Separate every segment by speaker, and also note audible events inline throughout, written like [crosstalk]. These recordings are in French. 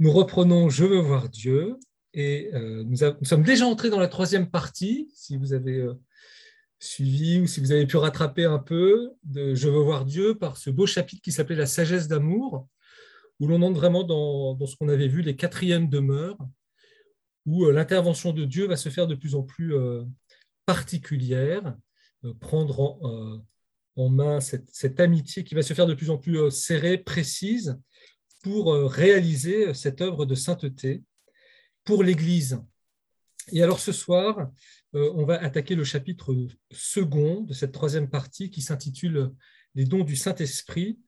Speaker 1: Nous reprenons Je veux voir Dieu et euh, nous, sommes déjà entrés dans la troisième partie, si vous avez euh, suivi ou si vous avez pu rattraper un peu de Je veux voir Dieu par ce beau chapitre qui s'appelait La sagesse d'amour, où l'on entre vraiment dans, ce qu'on avait vu, les quatrièmes demeures, où euh, l'intervention de Dieu va se faire de plus en plus particulière, prendre en, main cette, amitié qui va se faire de plus en plus serrée, précise, pour réaliser cette œuvre de sainteté pour l'Église. Et alors ce soir, euh, on va attaquer le chapitre second de cette troisième partie qui s'intitule Les dons du Saint-Esprit.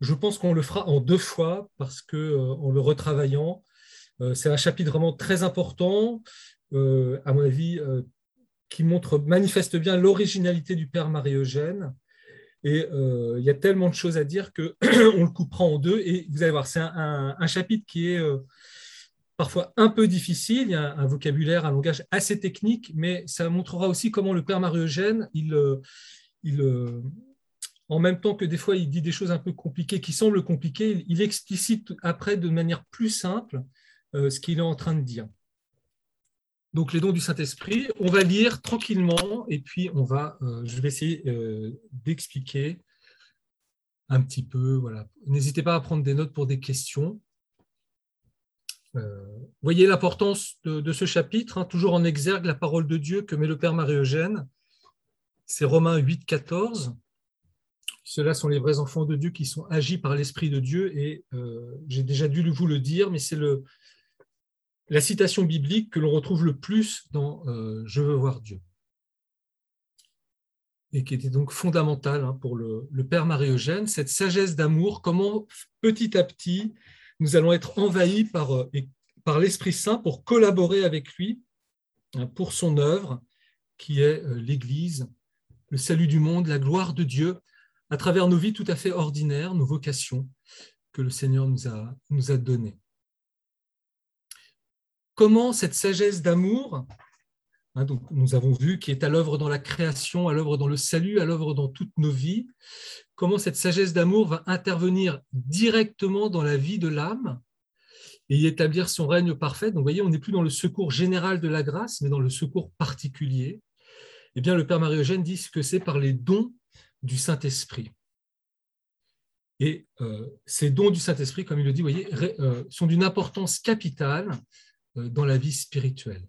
Speaker 1: Je pense qu'on le fera en deux fois parce que euh, en le retravaillant, euh, c'est un chapitre vraiment très important, à mon avis, qui montre manifeste bien l'originalité du Père Marie-Eugène. Et il y a tellement de choses à dire qu'on [clears throat] le coupera en deux. Et vous allez voir, c'est un, chapitre qui est parfois un peu difficile, il y a un vocabulaire, un langage assez technique, mais ça montrera aussi comment le père Marie-Eugène, il, euh, il, euh, en même temps que des fois il dit des choses un peu compliquées, qui semblent compliquées, il, explicite après de manière plus simple euh, ce qu'il est en train de dire. Donc les dons du Saint-Esprit, on va lire tranquillement et puis on va, je vais essayer d'expliquer un petit peu. Voilà. N'hésitez pas à prendre des notes pour des questions. Euh, voyez l'importance de, ce chapitre, hein, toujours en exergue la parole de Dieu que met le Père Marie-Eugène. C'est Romains 8, 14. Ceux-là sont les vrais enfants de Dieu qui sont agis par l'Esprit de Dieu. Et euh, j'ai déjà dû vous le dire, mais c'est la citation biblique que l'on retrouve le plus dans euh, Je veux voir Dieu. Et qui était donc fondamentale hein, pour le, Père Marie-Eugène, cette sagesse d'amour, comment petit à petit nous allons être envahis par, euh, l'Esprit Saint pour collaborer avec lui hein, pour son œuvre, qui est euh, l'Église, le salut du monde, la gloire de Dieu, à travers nos vies tout à fait ordinaires, nos vocations que le Seigneur nous a données. Comment cette sagesse d'amour, hein, nous avons vu, qui est à l'œuvre dans la création, à l'œuvre dans le salut, à l'œuvre dans toutes nos vies, comment cette sagesse d'amour va intervenir directement dans la vie de l'âme et y établir son règne parfait. Donc, voyez, on n'est plus dans le secours général de la grâce, mais dans le secours particulier. Eh bien, le Père Marie-Eugène dit que c'est par les dons du Saint-Esprit. Et euh, ces dons du Saint-Esprit, comme il le dit, voyez, euh, sont d'une importance capitale dans la vie spirituelle.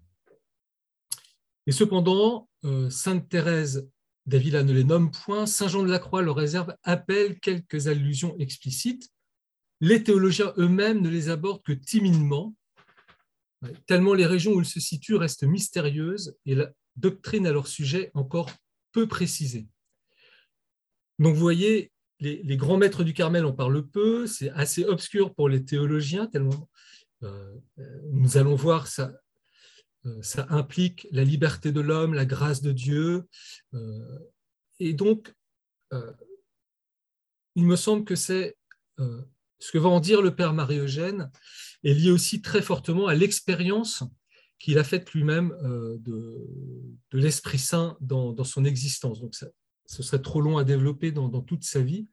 Speaker 1: Et cependant, Sainte Thérèse Davila ne les nomme point, Saint Jean de la Croix le réserve, appelle quelques allusions explicites. Les théologiens eux-mêmes ne les abordent que timidement, tellement les régions où ils se situent restent mystérieuses et la doctrine à leur sujet encore peu précisée. Donc vous voyez, les, grands maîtres du Carmel en parlent peu, c'est assez obscur pour les théologiens, tellement euh, nous allons voir ça, euh, ça implique la liberté de l'homme, la grâce de Dieu. Euh, et donc, euh, il me semble que c'est ce que va en dire le Père Marie-Eugène est lié aussi très fortement à l'expérience qu'il a faite lui-même de, l'Esprit Saint dans, son existence. Donc, ce serait trop long à développer dans, toute sa vie.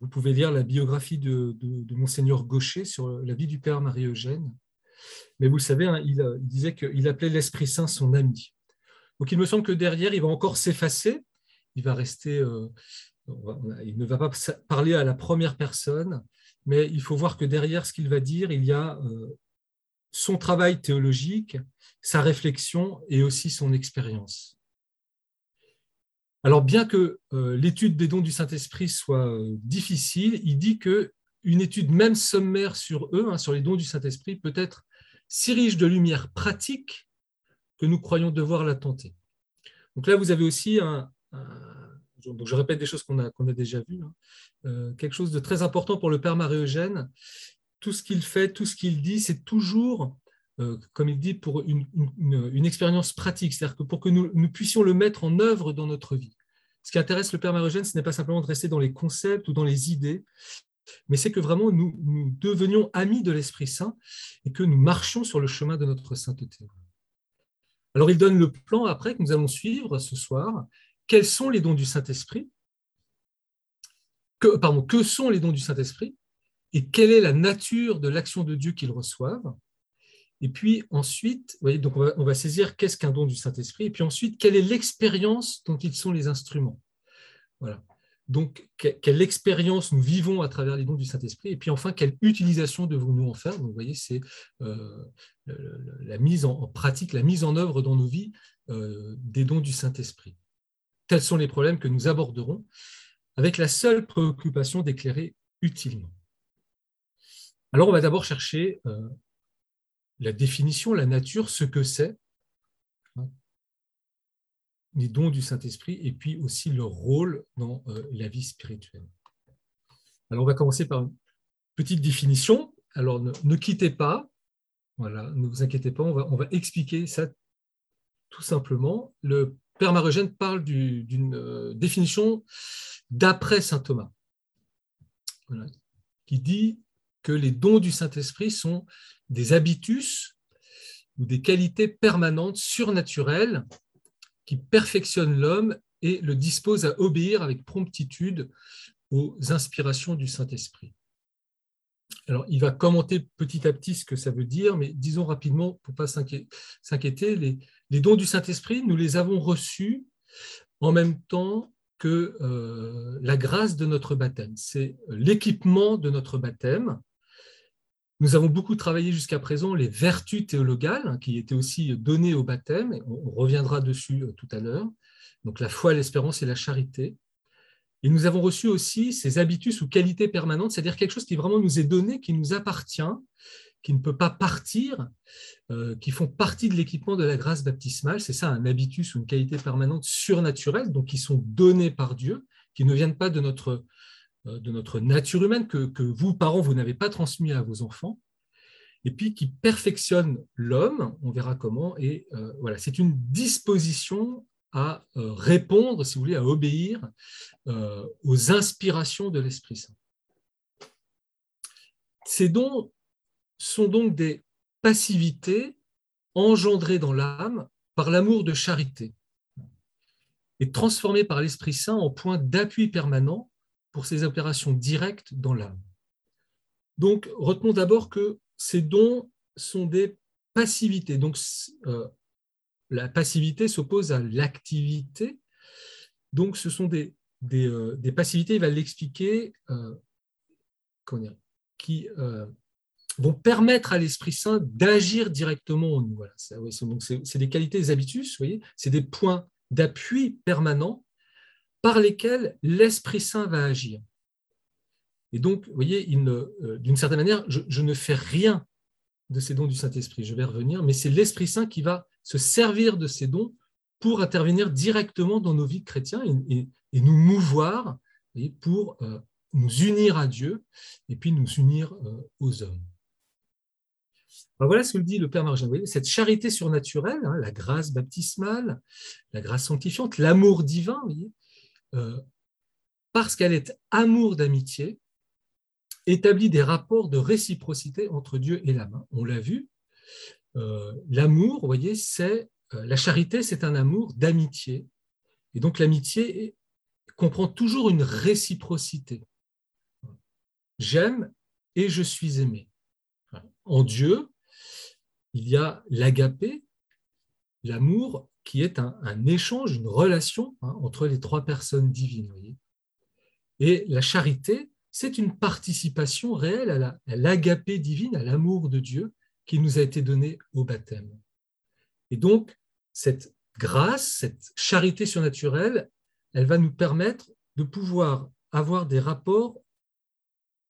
Speaker 1: Vous pouvez lire la biographie de, Monseigneur Gaucher sur la vie du Père Marie-Eugène. Mais vous le savez, hein, il, disait qu'il appelait l'Esprit Saint son ami. Donc il me semble que derrière, il va encore s'effacer. Il va rester. Euh, il ne va pas parler à la première personne, mais il faut voir que derrière ce qu'il va dire, il y a euh, son travail théologique, sa réflexion et aussi son expérience. Alors, bien que euh, l'étude des dons du Saint-Esprit soit difficile, il dit que une étude même sommaire sur eux, hein, sur les dons du Saint-Esprit, peut être si riche de lumière pratique que nous croyons devoir la tenter. Donc là, vous avez aussi un, donc je répète des choses qu'on a, a déjà vues, hein. euh, quelque chose de très important pour le Père Marie-Eugène. Tout ce qu'il fait, tout ce qu'il dit, c'est toujours, euh, comme il dit, pour une, expérience pratique, c'est-à-dire que pour que nous, puissions le mettre en œuvre dans notre vie. Ce qui intéresse le Père Marie-Eugène, ce n'est pas simplement de rester dans les concepts ou dans les idées, mais c'est que vraiment nous, devenions amis de l'Esprit Saint et que nous marchions sur le chemin de notre sainteté. Alors il donne le plan après que nous allons suivre ce soir. Quels sont les dons du Saint-Esprit? Pardon, que sont les dons du Saint-Esprit? Et quelle est la nature de l'action de Dieu qu'ils reçoivent. Et puis ensuite, voyez, donc on va, saisir qu'est-ce qu'un don du Saint-Esprit, et puis ensuite, quelle est l'expérience dont ils sont les instruments. Voilà. Donc, quelle expérience nous vivons à travers les dons du Saint-Esprit, et puis enfin, quelle utilisation devons-nous en faire Donc, vous voyez, c'est euh, la mise en, pratique, la mise en œuvre dans nos vies euh, des dons du Saint-Esprit. Tels sont les problèmes que nous aborderons avec la seule préoccupation d'éclairer utilement. Alors, on va d'abord chercher euh, la définition, la nature, ce que c'est, hein, les dons du Saint-Esprit, et puis aussi leur rôle dans euh, la vie spirituelle. Alors, on va commencer par une petite définition. Alors, ne, quittez pas, ne vous inquiétez pas, on va, on va expliquer ça tout simplement. Le Père Marogène parle d'une euh, définition d'après saint Thomas, qui dit que les dons du Saint-Esprit sont des habitus ou des qualités permanentes surnaturelles qui perfectionnent l'homme et le disposent à obéir avec promptitude aux inspirations du Saint-Esprit. Alors, il va commenter petit à petit ce que ça veut dire, mais disons rapidement, pour ne pas s'inquiéter, les, dons du Saint-Esprit, nous les avons reçus en même temps que euh, la grâce de notre baptême. C'est l'équipement de notre baptême. Nous avons beaucoup travaillé jusqu'à présent les vertus théologales hein, qui étaient aussi données au baptême. On, reviendra dessus euh, tout à l'heure. Donc la foi, l'espérance et la charité. Et nous avons reçu aussi ces habitus ou qualités permanentes, c'est-à-dire quelque chose qui vraiment nous est donné, qui nous appartient, qui ne peut pas partir, euh, qui font partie de l'équipement de la grâce baptismale. C'est ça, un habitus ou une qualité permanente surnaturelle, donc qui sont donnés par Dieu, qui ne viennent pas de notre, de notre nature humaine, que, que vous, parents, vous n'avez pas transmis à vos enfants, et puis qui perfectionnent l'homme, on verra comment, et euh, voilà, c'est une disposition à répondre, si vous voulez, à obéir aux inspirations de l'Esprit Saint. Ces dons sont donc des passivités engendrées dans l'âme par l'amour de charité et transformées par l'Esprit Saint en point d'appui permanent pour ces opérations directes dans l'âme. Donc, retenons d'abord que ces dons sont des passivités. Donc, euh, la passivité s'oppose à l'activité. Donc, ce sont des, euh, passivités, il va l'expliquer, euh, qui, vont permettre à l'Esprit Saint d'agir directement en nous. Voilà, c'est des qualités, des habitus, voyez, c'est des points d'appui permanents par lesquels l'Esprit Saint va agir. Et donc, vous voyez, euh, d'une certaine manière, je, ne fais rien de ces dons du Saint-Esprit, je vais revenir, mais c'est l'Esprit Saint qui va se servir de ces dons pour intervenir directement dans nos vies de chrétiens et, nous mouvoir et pour euh, nous unir à Dieu et puis nous unir euh, aux hommes voilà ce que dit le Père Margin. Cette charité surnaturelle, hein, la grâce baptismale, la grâce sanctifiante, l'amour divin, euh, parce qu'elle est amour d'amitié, établit des rapports de réciprocité entre Dieu et la main. On l'a vu. Euh, l'amour, vous voyez, c'est euh, la charité, c'est un amour d'amitié. Et donc l'amitié comprend toujours une réciprocité. J'aime et je suis aimé. En Dieu, il y a l'agapé, l'amour, qui est un, échange, une relation hein, entre les trois personnes divines. Et la charité, c'est une participation réelle à l'agapé divine, à l'amour de Dieu qui nous a été donné au baptême. Et donc, cette grâce, cette charité surnaturelle, elle va nous permettre de pouvoir avoir des rapports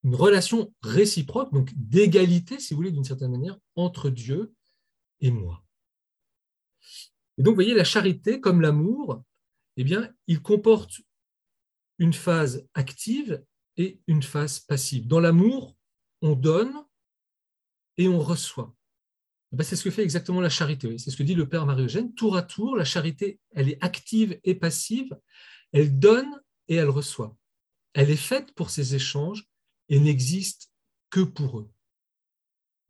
Speaker 1: une relation réciproque, donc d'égalité, si vous voulez, d'une certaine manière, entre Dieu et moi. Et donc, vous voyez, la charité, comme l'amour, eh bien, il comporte une phase active et une phase passive. Dans l'amour, on donne et on reçoit. Eh c'est ce que fait exactement la charité. C'est ce que dit le Père Marie-Eugène. Tour à tour, la charité, elle est active et passive. Elle donne et elle reçoit. Elle est faite pour ces échanges et n'existe que pour eux.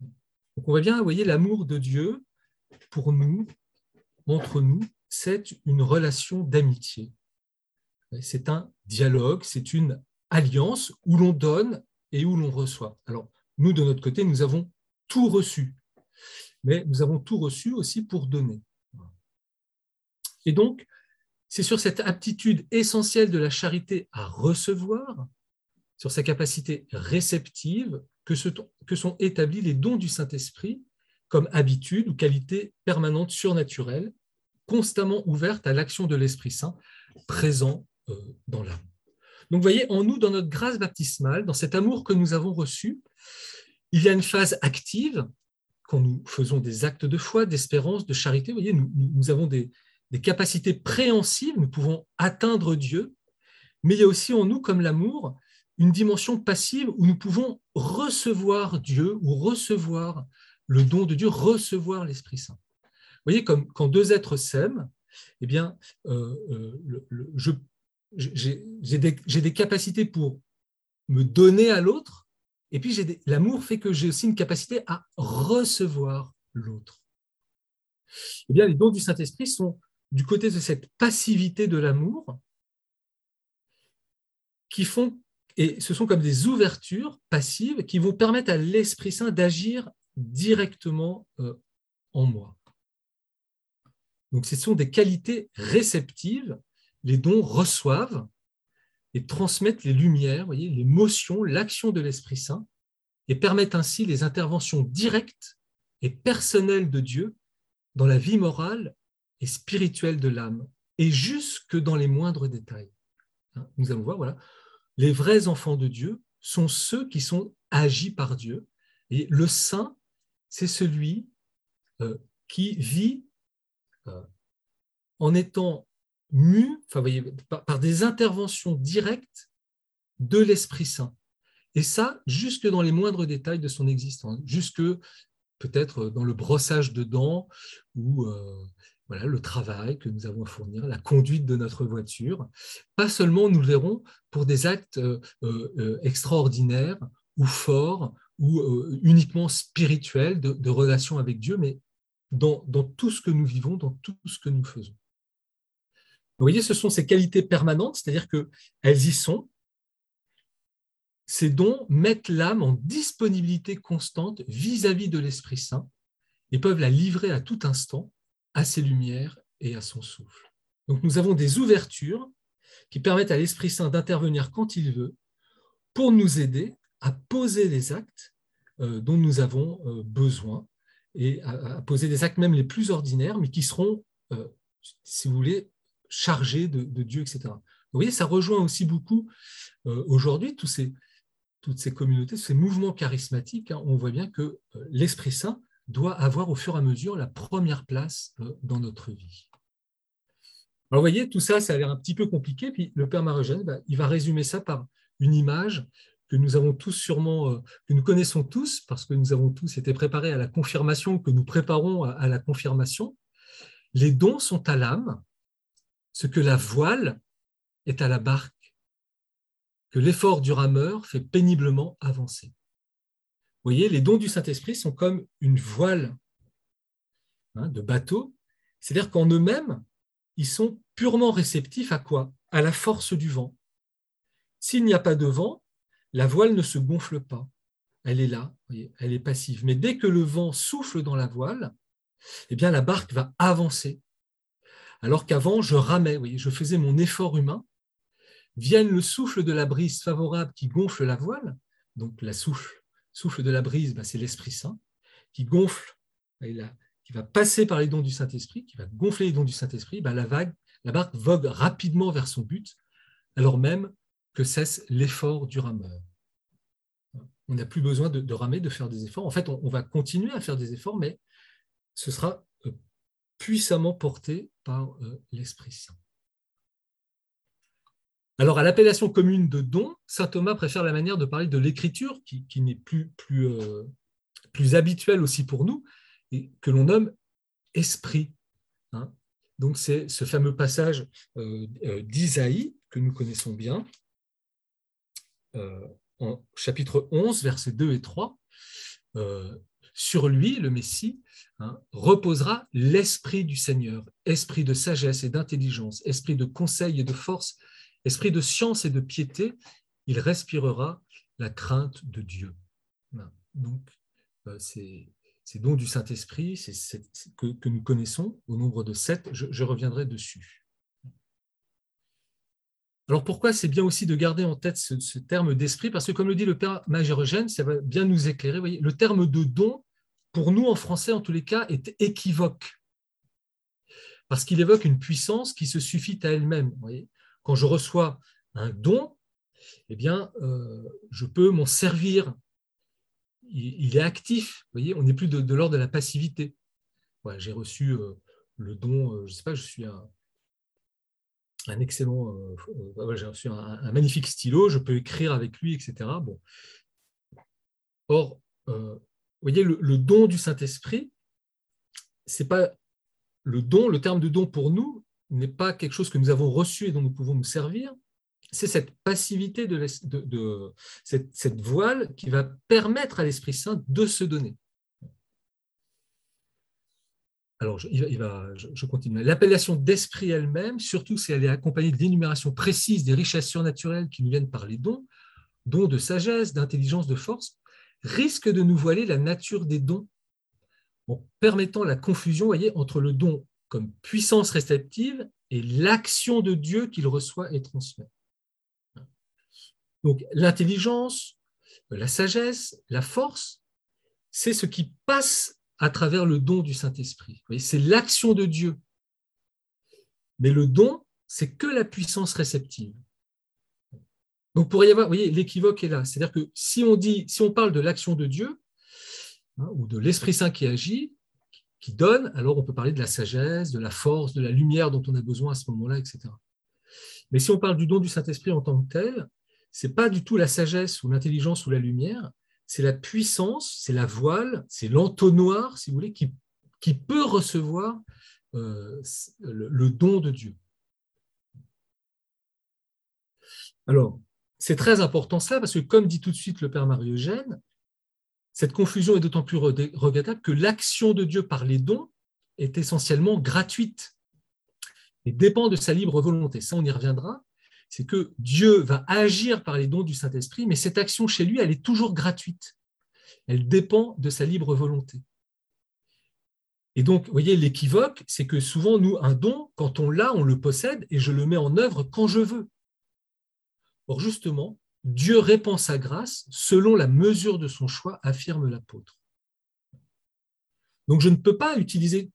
Speaker 1: Donc on voit bien, vous voyez, l'amour de Dieu pour nous, entre nous, c'est une relation d'amitié. C'est un dialogue, c'est une alliance où l'on donne et où l'on reçoit. Alors, nous, de notre côté, nous avons tout reçu, mais nous avons tout reçu aussi pour donner. Et donc, c'est sur cette aptitude essentielle de la charité à recevoir, sur sa capacité réceptive, que, sont établis les dons du Saint-Esprit comme habitude ou qualité permanente surnaturelle, constamment ouverte à l'action de l'Esprit Saint présent euh, dans l'âme. Donc, vous voyez, en nous, dans notre grâce baptismale, dans cet amour que nous avons reçu, il y a une phase active, quand nous faisons des actes de foi, d'espérance, de charité. Vous voyez, nous, avons des, des capacités préhensives, nous pouvons atteindre Dieu, mais il y a aussi en nous, comme l'amour, une dimension passive où nous pouvons recevoir Dieu ou recevoir le don de Dieu, recevoir l'Esprit Saint. Vous voyez, comme quand deux êtres s'aiment, eh bien, euh, euh, j'ai des, capacités pour me donner à l'autre, et puis l'amour fait que j'ai aussi une capacité à recevoir l'autre. Eh bien, les dons du Saint-Esprit sont du côté de cette passivité de l'amour qui font, et ce sont comme des ouvertures passives qui vont permettre à l'Esprit Saint d'agir directement euh, en moi. Donc ce sont des qualités réceptives, les dons reçoivent et transmettent les lumières, voyez, l'émotion, l'action de l'Esprit Saint, et permettent ainsi les interventions directes et personnelles de Dieu dans la vie morale et spirituelle de l'âme, et jusque dans les moindres détails. Hein, nous allons voir, voilà, les vrais enfants de Dieu sont ceux qui sont agis par Dieu, et le saint c'est celui euh, qui vit en étant mu par, des interventions directes de l'Esprit Saint. Et ça, jusque dans les moindres détails de son existence, jusque peut-être dans le brossage de dents ou euh, voilà, le travail que nous avons à fournir, la conduite de notre voiture. Pas seulement, nous le verrons, pour des actes extraordinaires ou forts ou euh, uniquement spirituel de, relation avec Dieu, mais dans, tout ce que nous vivons, dans tout ce que nous faisons. Vous voyez, ce sont ces qualités permanentes, c'est-à-dire qu'elles y sont. Ces dons mettent l'âme en disponibilité constante vis-à-vis -vis de l'Esprit Saint et peuvent la livrer à tout instant à ses lumières et à son souffle. Donc nous avons des ouvertures qui permettent à l'Esprit Saint d'intervenir quand il veut pour nous aider à poser les actes euh, dont nous avons euh, besoin et à, poser des actes même les plus ordinaires, mais qui seront, euh, si vous voulez, chargés de, Dieu, etc. Vous voyez, ça rejoint aussi beaucoup aujourd'hui tous ces, toutes ces communautés, ces mouvements charismatiques. Hein. on voit bien que l'Esprit Saint doit avoir au fur et à mesure la première place dans notre vie. Alors, vous voyez, tout ça, ça a l'air un petit peu compliqué. Puis le Père Marogène, bah, il va résumer ça par une image que nous avons tous sûrement, euh, que nous connaissons tous, parce que nous avons tous été préparés à la confirmation, que nous préparons à la confirmation. Les dons sont à l'âme, ce que la voile est à la barque, que l'effort du rameur fait péniblement avancer. Vous voyez, les dons du Saint-Esprit sont comme une voile hein, de bateau, c'est-à-dire qu'en eux-mêmes, ils sont purement réceptifs à quoi? À la force du vent. S'il n'y a pas de vent, la voile ne se gonfle pas. Elle est là, elle est passive. Mais dès que le vent souffle dans la voile, eh bien la barque va avancer. Alors qu'avant, je ramais, je faisais mon effort humain. Vienne le souffle de la brise favorable qui gonfle la voile. Donc la souffle, souffle de la brise, ben, c'est l'Esprit Saint qui gonfle, qui va passer par les dons du Saint-Esprit, qui va gonfler les dons du Saint-Esprit. Ben, la vague, la barque vogue rapidement vers son but, alors même que cesse l'effort du rameur. On n'a plus besoin de, ramer, de faire des efforts. En fait, on, va continuer à faire des efforts, mais ce sera euh, puissamment porté par euh, l'Esprit Saint. Alors, à l'appellation commune de don, saint Thomas préfère la manière de parler de l'écriture, qui, n'est plus, plus, euh, plus habituelle aussi pour nous, et que l'on nomme esprit. Hein. Donc, c'est ce fameux passage d'Isaïe que nous connaissons bien, en chapitre 11, versets 2 et 3, euh, sur lui, le Messie, hein, reposera l'Esprit du Seigneur, esprit de sagesse et d'intelligence, esprit de conseil et de force, esprit de science et de piété. Il respirera la crainte de Dieu. Donc, euh, ces, dons du Saint-Esprit que, nous connaissons au nombre de sept, je, reviendrai dessus. Alors pourquoi c'est bien aussi de garder en tête ce, terme d'esprit? Parce que comme le dit le Père Magérogène, ça va bien nous éclairer. Voyez, le terme de don, pour nous en français en tous les cas, est équivoque. Parce qu'il évoque une puissance qui se suffit à elle-même. Quand je reçois un don, eh bien, euh, je peux m'en servir. Il, est actif. Voyez, on n'est plus de, l'ordre de la passivité. J'ai reçu euh, le don, euh, je ne sais pas, je suis un, un excellent, j'ai reçu un, magnifique stylo, je peux écrire avec lui, etc. Bon. Or, vous voyez, le, le don du Saint-Esprit, c'est pas le don, le terme de don pour nous n'est pas quelque chose que nous avons reçu et dont nous pouvons nous servir, c'est cette passivité de, cette, voile qui va permettre à l'Esprit Saint de se donner. Alors, je, continue. L'appellation d'esprit elle-même, surtout si elle est accompagnée de l'énumération précise des richesses surnaturelles qui nous viennent par les dons, dons de sagesse, d'intelligence, de force, risque de nous voiler la nature des dons en permettant la confusion voyez, entre le don comme puissance réceptive et l'action de Dieu qu'il reçoit et transmet. Donc l'intelligence, la sagesse, la force, c'est ce qui passe à travers le don du Saint-Esprit. C'est l'action de Dieu. Mais le don, c'est que la puissance réceptive. Donc pour y avoir, vous voyez, l'équivoque est là. C'est-à-dire que si on dit, si on parle de l'action de Dieu hein, ou de l'Esprit Saint qui agit, qui donne, alors on peut parler de la sagesse, de la force, de la lumière dont on a besoin à ce moment-là, etc. Mais si on parle du don du Saint-Esprit en tant que tel, c'est pas du tout la sagesse ou l'intelligence ou la lumière, c'est la puissance, c'est la voile, c'est l'entonnoir, si vous voulez, qui, peut recevoir euh, le, don de Dieu. Alors, c'est très important ça, parce que comme dit tout de suite le Père Marie-Eugène, cette confusion est d'autant plus regrettable que l'action de Dieu par les dons est essentiellement gratuite et dépend de sa libre volonté. Ça, on y reviendra c'est que Dieu va agir par les dons du Saint-Esprit, mais cette action chez lui, elle est toujours gratuite. Elle dépend de sa libre volonté. Et donc, vous voyez, l'équivoque, c'est que souvent, nous, un don, quand on l'a, on le possède et je le mets en œuvre quand je veux. Or, justement, Dieu répand sa grâce selon la mesure de son choix, affirme l'apôtre. Donc, je ne peux pas utiliser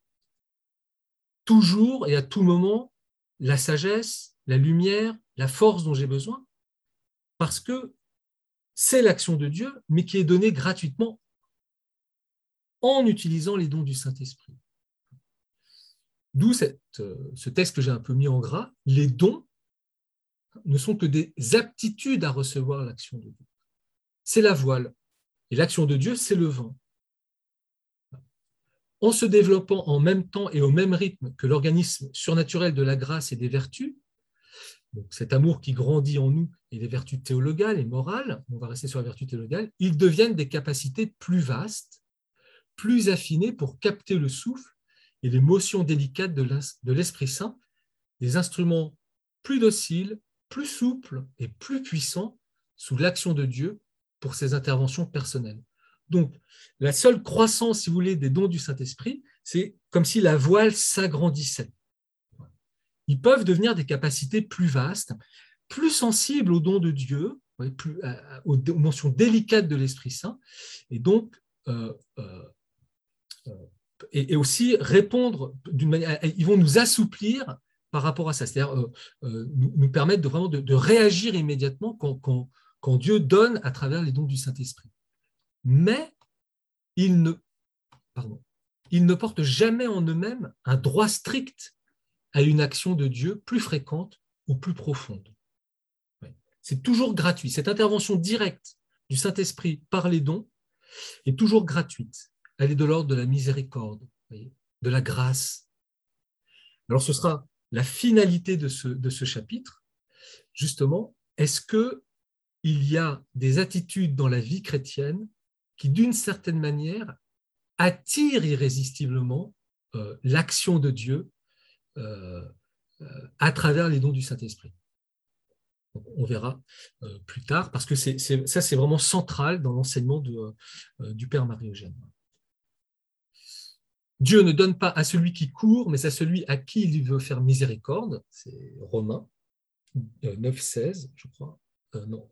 Speaker 1: toujours et à tout moment la sagesse, la lumière, la force dont j'ai besoin, parce que c'est l'action de Dieu, mais qui est donnée gratuitement en utilisant les dons du Saint-Esprit. D'où euh, ce texte que j'ai un peu mis en gras, les dons ne sont que des aptitudes à recevoir l'action de Dieu. C'est la voile. Et l'action de Dieu, c'est le vent. En se développant en même temps et au même rythme que l'organisme surnaturel de la grâce et des vertus, cet amour qui grandit en nous et les vertus théologales et morales, on va rester sur la vertu théologale, ils deviennent des capacités plus vastes, plus affinées pour capter le souffle et l'émotion délicate de l'Esprit Saint, des instruments plus dociles, plus souples et plus puissants sous l'action de Dieu pour ses interventions personnelles. Donc, la seule croissance, si vous voulez, des dons du Saint-Esprit, c'est comme si la voile s'agrandissait ils peuvent devenir des capacités plus vastes, plus sensibles aux dons de Dieu, plus, aux mentions délicates de l'Esprit Saint, et donc euh, euh, euh, et, aussi répondre d'une manière, ils vont nous assouplir par rapport à ça, c'est-à-dire nous, permettre de vraiment de, réagir immédiatement quand, quand, Dieu donne à travers les dons du Saint-Esprit. Mais ils ne, pardon, ils ne portent jamais en eux-mêmes un droit strict à une action de Dieu plus fréquente ou plus profonde. C'est toujours gratuit. Cette intervention directe du Saint-Esprit par les dons est toujours gratuite. Elle est de l'ordre de la miséricorde, de la grâce. Alors ce sera la finalité de ce, chapitre. Justement, est-ce que il y a des attitudes dans la vie chrétienne qui, d'une certaine manière, attirent irrésistiblement euh, l'action de Dieu à travers les dons du Saint-Esprit. On verra plus tard, parce que ça, c'est vraiment central dans l'enseignement du Père Marie-Eugène. Dieu ne donne pas à celui qui court, mais à celui à qui il veut faire miséricorde. C'est Romains 9, 16, je crois. non,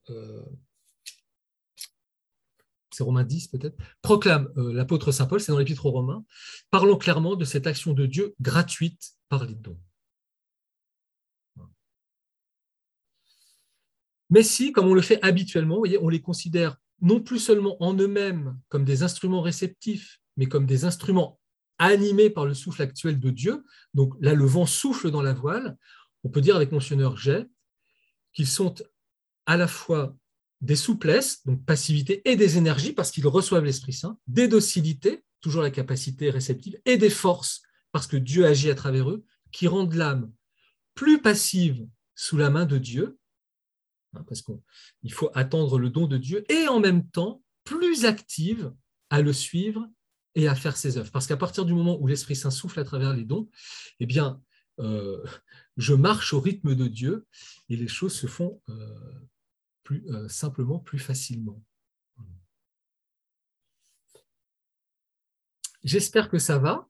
Speaker 1: c'est Romains 10 peut-être, proclame l'apôtre Saint Paul, c'est dans l'épître aux Romains, parlons clairement de cette action de Dieu gratuite Mais si, comme on le fait habituellement, on les considère non plus seulement en eux-mêmes comme des instruments réceptifs, mais comme des instruments animés par le souffle actuel de Dieu. Donc là, le vent souffle dans la voile. On peut dire avec Monseigneur Jet qu'ils sont à la fois des souplesses, donc passivité, et des énergies, parce qu'ils reçoivent l'Esprit Saint, des docilités, toujours la capacité réceptive, et des forces, parce que Dieu agit à travers eux, qui rendent l'âme plus passive sous la main de Dieu, Hein, parce qu'il faut attendre le don de Dieu, et en même temps plus active à le suivre et à faire ses œuvres. Parce qu'à partir du moment où l'Esprit Saint souffle à travers les dons, eh bien, euh, je marche au rythme de Dieu et les choses se font euh, plus euh, simplement, plus facilement. J'espère que ça va.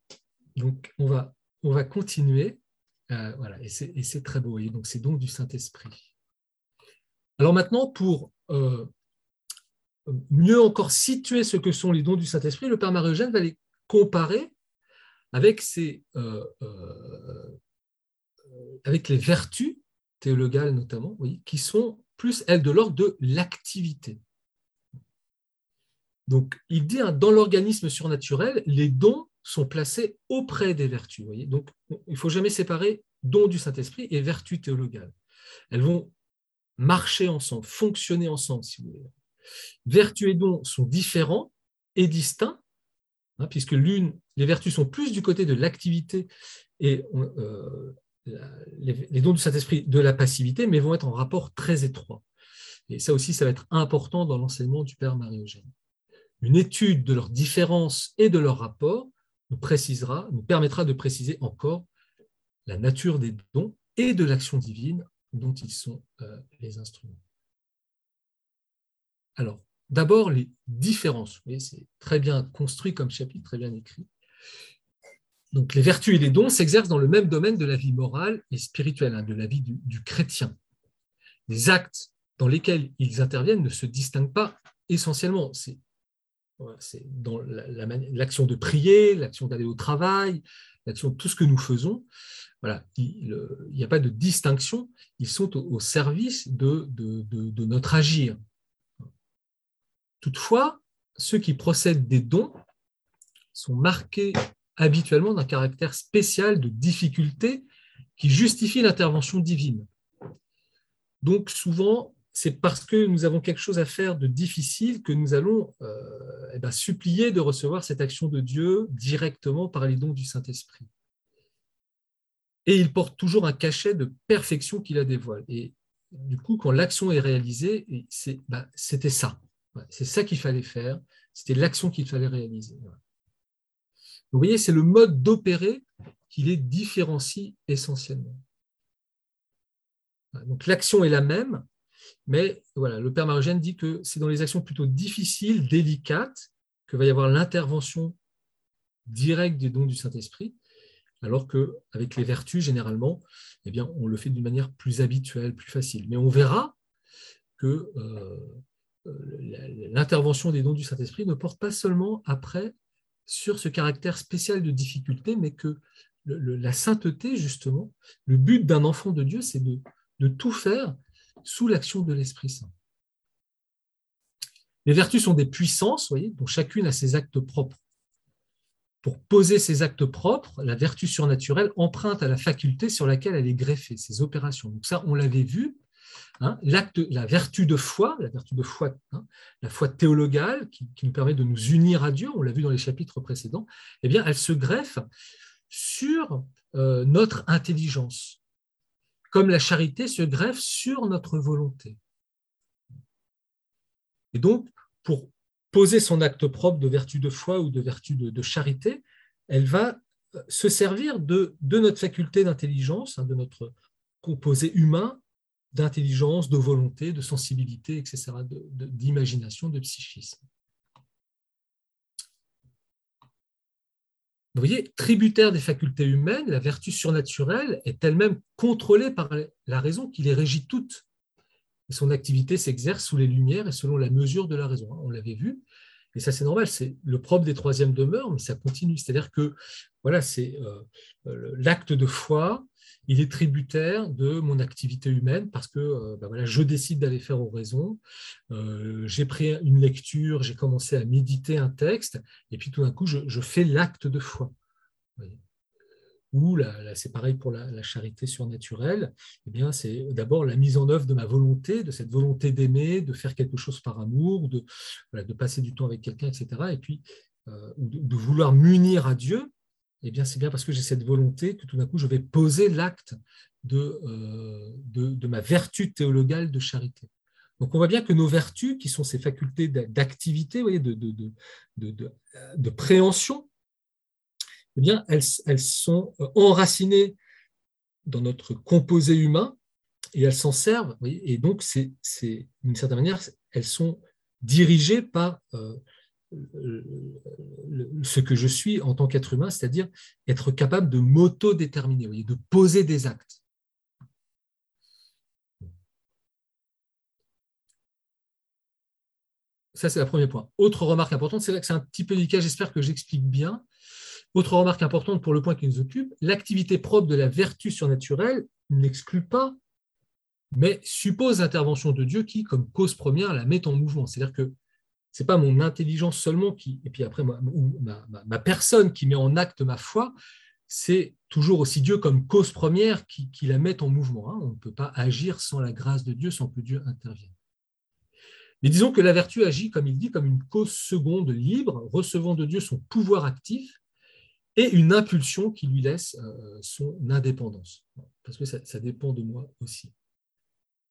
Speaker 1: Donc, on va, on va continuer. voilà, et c'est très beau. Et donc, c'est donc du Saint-Esprit. Alors maintenant, pour euh, mieux encore situer ce que sont les dons du Saint-Esprit, le Père Marie-Eugène va les comparer avec, euh, euh, les vertus théologales notamment, qui sont plus, elles, de l'ordre de l'activité. Donc, il dit, hein, dans l'organisme surnaturel, les dons sont placés auprès des vertus. Donc, il ne faut jamais séparer dons du Saint-Esprit et vertus théologales. Elles vont marcher ensemble, fonctionner ensemble, si vous voulez. Vertu et dons sont différents et distincts, hein, puisque l'une, les vertus sont plus du côté de l'activité et euh, les, dons du Saint-Esprit de la passivité, mais vont être en rapport très étroit. Et ça aussi, ça va être important dans l'enseignement du Père Marie-Eugène. Une étude de leurs différences et de leurs rapports nous précisera, nous permettra de préciser encore la nature des dons et de l'action divine dont ils sont euh, les instruments. Alors, d'abord, les différences. Vous voyez, c'est très bien construit comme chapitre, très bien écrit. Donc, les vertus et les dons s'exercent dans le même domaine de la vie morale et spirituelle, hein, de la vie du, chrétien. Les actes dans lesquels ils interviennent ne se distinguent pas essentiellement. Dans l'action de prier, l'action d'aller au travail, l'action de tout ce que nous faisons. Voilà, il n'y a pas de distinction, ils sont au, service de, de, notre agir. Toutefois, ceux qui procèdent des dons sont marqués habituellement d'un caractère spécial de difficulté qui justifie l'intervention divine. Donc souvent, c'est parce que nous avons quelque chose à faire de difficile que nous allons euh, eh ben, supplier de recevoir cette action de Dieu directement par les dons du Saint-Esprit et il porte toujours un cachet de perfection qui la dévoile. Et du coup, quand l'action est réalisée, bah, c'était ça. C'est ça qu'il fallait faire, c'était l'action qu'il fallait réaliser. Vous voyez, c'est le mode d'opérer qui les différencie essentiellement. Donc l'action est la même, mais voilà, le Père Marogène dit que c'est dans les actions plutôt difficiles, délicates, que va y avoir l'intervention directe des dons du Saint-Esprit, alors qu'avec les vertus, généralement, eh on le fait d'une manière plus habituelle, plus facile. Mais on verra que euh, euh, l'intervention des dons du Saint-Esprit ne porte pas seulement après sur ce caractère spécial de difficulté, mais que la sainteté, justement, le but d'un enfant de Dieu, c'est de tout faire sous l'action de l'Esprit Saint. Les vertus sont des puissances, voyez, dont chacune a ses actes propres pour poser ses actes propres, la vertu surnaturelle emprunte à la faculté sur laquelle elle est greffée, ses opérations. Donc ça, on l'avait vu, hein, la vertu de foi, la vertu de foi, hein, la foi théologale qui, nous permet de nous unir à Dieu, on l'a vu dans les chapitres précédents, eh bien, elle se greffe sur euh, notre intelligence, comme la charité se greffe sur notre volonté. Et donc, pour poser son acte propre de vertu de foi ou de vertu de, charité, elle va euh, se servir de, notre faculté d'intelligence, hein, de notre composé humain, d'intelligence, de volonté, de sensibilité, etc., d'imagination, de psychisme. Vous voyez, tributaire des facultés humaines, la vertu surnaturelle est elle-même contrôlée par la raison qui les régit toutes. Son activité s'exerce sous les lumières et selon la mesure de la raison. On l'avait vu, et ça c'est normal, c'est le propre des troisièmes demeures, mais ça continue. C'est-à-dire que voilà, c'est euh, l'acte de foi, il est tributaire de mon activité humaine parce que euh, ben voilà, je décide d'aller faire. Euh, j'ai pris une lecture, j'ai commencé à méditer un texte, et puis tout d'un coup, je, fais l'acte de foi. Ou c'est pareil pour la, charité surnaturelle. Eh bien, c'est d'abord la mise en œuvre de ma volonté, de cette volonté d'aimer, de faire quelque chose par amour, de, passer du temps avec quelqu'un, etc. Et puis, euh, de vouloir m'unir à Dieu eh bien, c'est bien parce que j'ai cette volonté que tout d'un coup, je vais poser l'acte de, euh, ma vertu théologale de charité. Donc, on voit bien que nos vertus, qui sont ces facultés d'activité, de, de, préhension, eh bien, elles, sont enracinées dans notre composé humain et elles s'en servent. Et donc, c'est d'une certaine manière, elles sont dirigées par euh, ce que je suis en tant qu'être humain, c'est-à-dire être capable de m'auto-déterminer, de poser des actes. Ça, c'est le premier point. Autre remarque importante, c'est là que c'est un petit peu délicat, j'espère que j'explique bien. Autre remarque importante pour le point qui nous occupe, l'activité propre de la vertu surnaturelle n'exclut pas, mais suppose l'intervention de Dieu qui, comme cause première, la met en mouvement. C'est-à-dire que c'est pas mon intelligence seulement qui, et puis après ma, personne qui met en acte ma foi, c'est toujours aussi Dieu comme cause première qui, la met en mouvement. Hein. On ne peut pas agir sans la grâce de Dieu, sans que Dieu intervienne. Mais disons que la vertu agit, comme il dit, comme une cause seconde libre, recevant de Dieu son pouvoir actif et une impulsion qui lui laisse euh, son indépendance. Parce que ça dépend de moi aussi.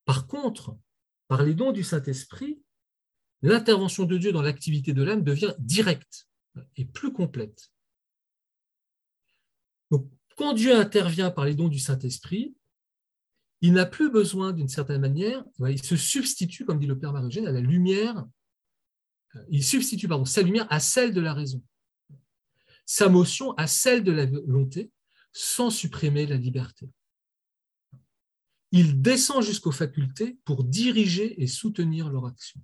Speaker 1: Par contre, par les dons du Saint-Esprit, l'intervention de Dieu dans l'activité de l'âme devient directe et plus complète. Donc, quand Dieu intervient par les dons du Saint-Esprit, il n'a plus besoin, d'une certaine manière, il se substitue, comme dit le Père Marogène, à la lumière, il substitue pardon, sa lumière à celle de la raison, sa motion à celle de la volonté, sans supprimer la liberté. Il descend jusqu'aux facultés pour diriger et soutenir leur action.